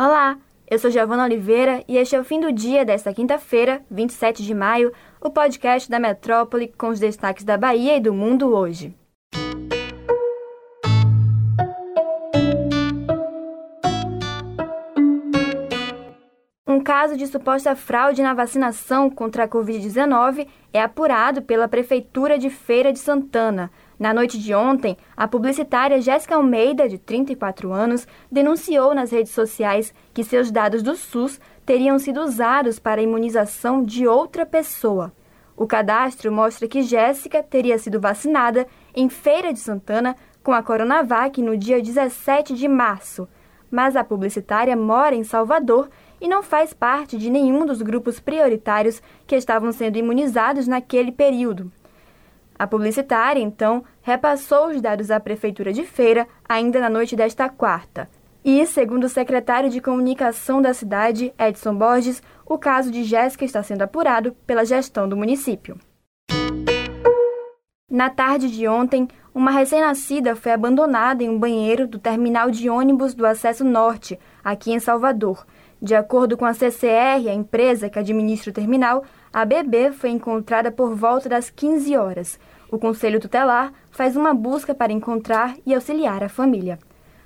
Olá, eu sou Giovana Oliveira e este é o fim do dia desta quinta-feira, 27 de maio, o podcast da Metrópole com os destaques da Bahia e do mundo hoje. Um caso de suposta fraude na vacinação contra a Covid-19 é apurado pela Prefeitura de Feira de Santana. Na noite de ontem, a publicitária Jéssica Almeida, de 34 anos, denunciou nas redes sociais que seus dados do SUS teriam sido usados para a imunização de outra pessoa. O cadastro mostra que Jéssica teria sido vacinada em Feira de Santana com a Coronavac no dia 17 de março, mas a publicitária mora em Salvador e não faz parte de nenhum dos grupos prioritários que estavam sendo imunizados naquele período. A publicitária, então, repassou os dados à Prefeitura de Feira ainda na noite desta quarta. E, segundo o secretário de comunicação da cidade, Edson Borges, o caso de Jéssica está sendo apurado pela gestão do município. Na tarde de ontem, uma recém-nascida foi abandonada em um banheiro do terminal de ônibus do Acesso Norte, aqui em Salvador. De acordo com a CCR, a empresa que administra o terminal, a bebê foi encontrada por volta das 15 horas. O Conselho Tutelar faz uma busca para encontrar e auxiliar a família.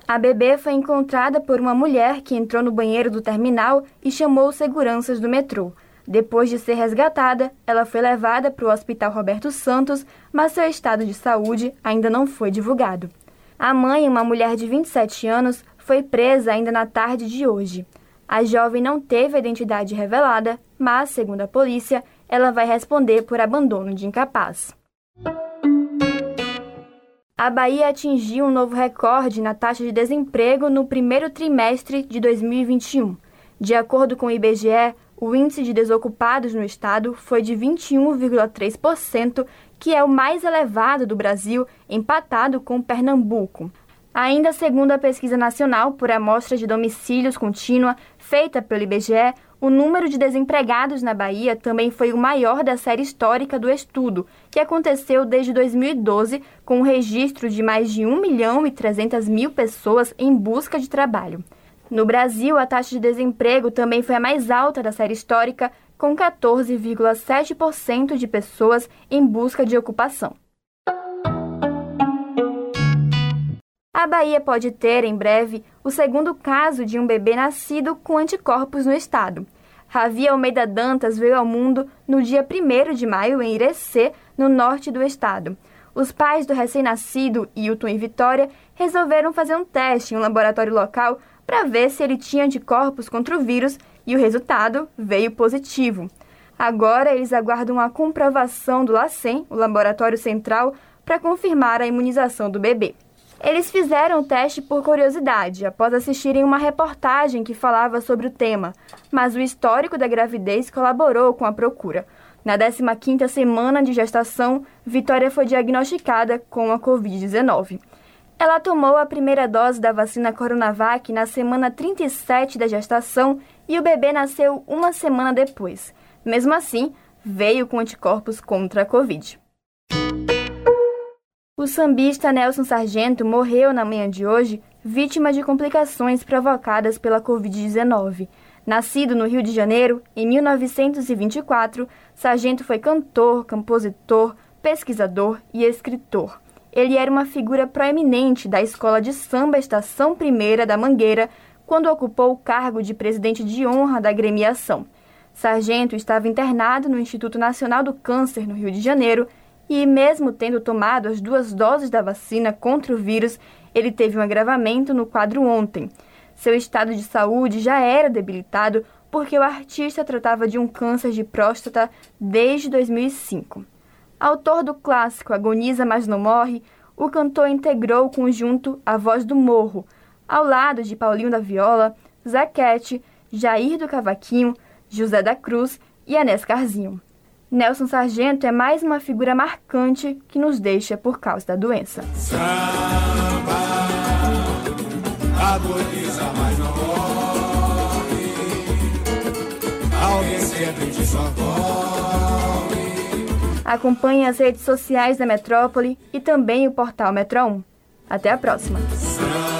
A bebê foi encontrada por uma mulher que entrou no banheiro do terminal e chamou seguranças do metrô. Depois de ser resgatada, ela foi levada para o Hospital Roberto Santos, mas seu estado de saúde ainda não foi divulgado. A mãe, uma mulher de 27 anos, foi presa ainda na tarde de hoje. A jovem não teve a identidade revelada, mas, segundo a polícia, ela vai responder por abandono de incapaz. A Bahia atingiu um novo recorde na taxa de desemprego no primeiro trimestre de 2021. De acordo com o IBGE, o índice de desocupados no estado foi de 21,3%, que é o mais elevado do Brasil, empatado com Pernambuco. Ainda segundo a pesquisa nacional por amostra de domicílios contínua feita pelo IBGE, o número de desempregados na Bahia também foi o maior da série histórica do estudo, que aconteceu desde 2012, com um registro de mais de 1 milhão e 300 mil pessoas em busca de trabalho. No Brasil, a taxa de desemprego também foi a mais alta da série histórica, com 14,7% de pessoas em busca de ocupação. A Bahia pode ter, em breve, o segundo caso de um bebê nascido com anticorpos no estado. Ravi Almeida Dantas veio ao mundo no dia 1 de maio em Irecê, no norte do estado. Os pais do recém-nascido, Hilton e Vitória, resolveram fazer um teste em um laboratório local para ver se ele tinha anticorpos contra o vírus e o resultado veio positivo. Agora eles aguardam a comprovação do LACEN, o laboratório central, para confirmar a imunização do bebê. Eles fizeram o teste por curiosidade, após assistirem uma reportagem que falava sobre o tema, mas o histórico da gravidez colaborou com a procura. Na 15ª semana de gestação, Vitória foi diagnosticada com a Covid-19. Ela tomou a primeira dose da vacina Coronavac na semana 37 da gestação e o bebê nasceu uma semana depois. Mesmo assim, veio com anticorpos contra a Covid. O sambista Nelson Sargento morreu na manhã de hoje, vítima de complicações provocadas pela Covid-19. Nascido no Rio de Janeiro, em 1924, Sargento foi cantor, compositor, pesquisador e escritor. Ele era uma figura proeminente da escola de samba Estação Primeira da Mangueira, quando ocupou o cargo de presidente de honra da gremiação. Sargento estava internado no Instituto Nacional do Câncer, no Rio de Janeiro, e, mesmo tendo tomado as duas doses da vacina contra o vírus, ele teve um agravamento no quadro ontem. Seu estado de saúde já era debilitado porque o artista tratava de um câncer de próstata desde 2005. Autor do clássico Agoniza Mas Não Morre, o cantor integrou o conjunto A Voz do Morro, ao lado de Paulinho da Viola, Zaquete, Jair do Cavaquinho, José da Cruz e Anés Carzinho. Nelson Sargento é mais uma figura marcante que nos deixa por causa da doença. Samba, agoniza, mas não morre. Alguém sempre te socorre. Acompanhe as redes sociais da Metrópole e também o portal Metro 1. Até a próxima. Samba.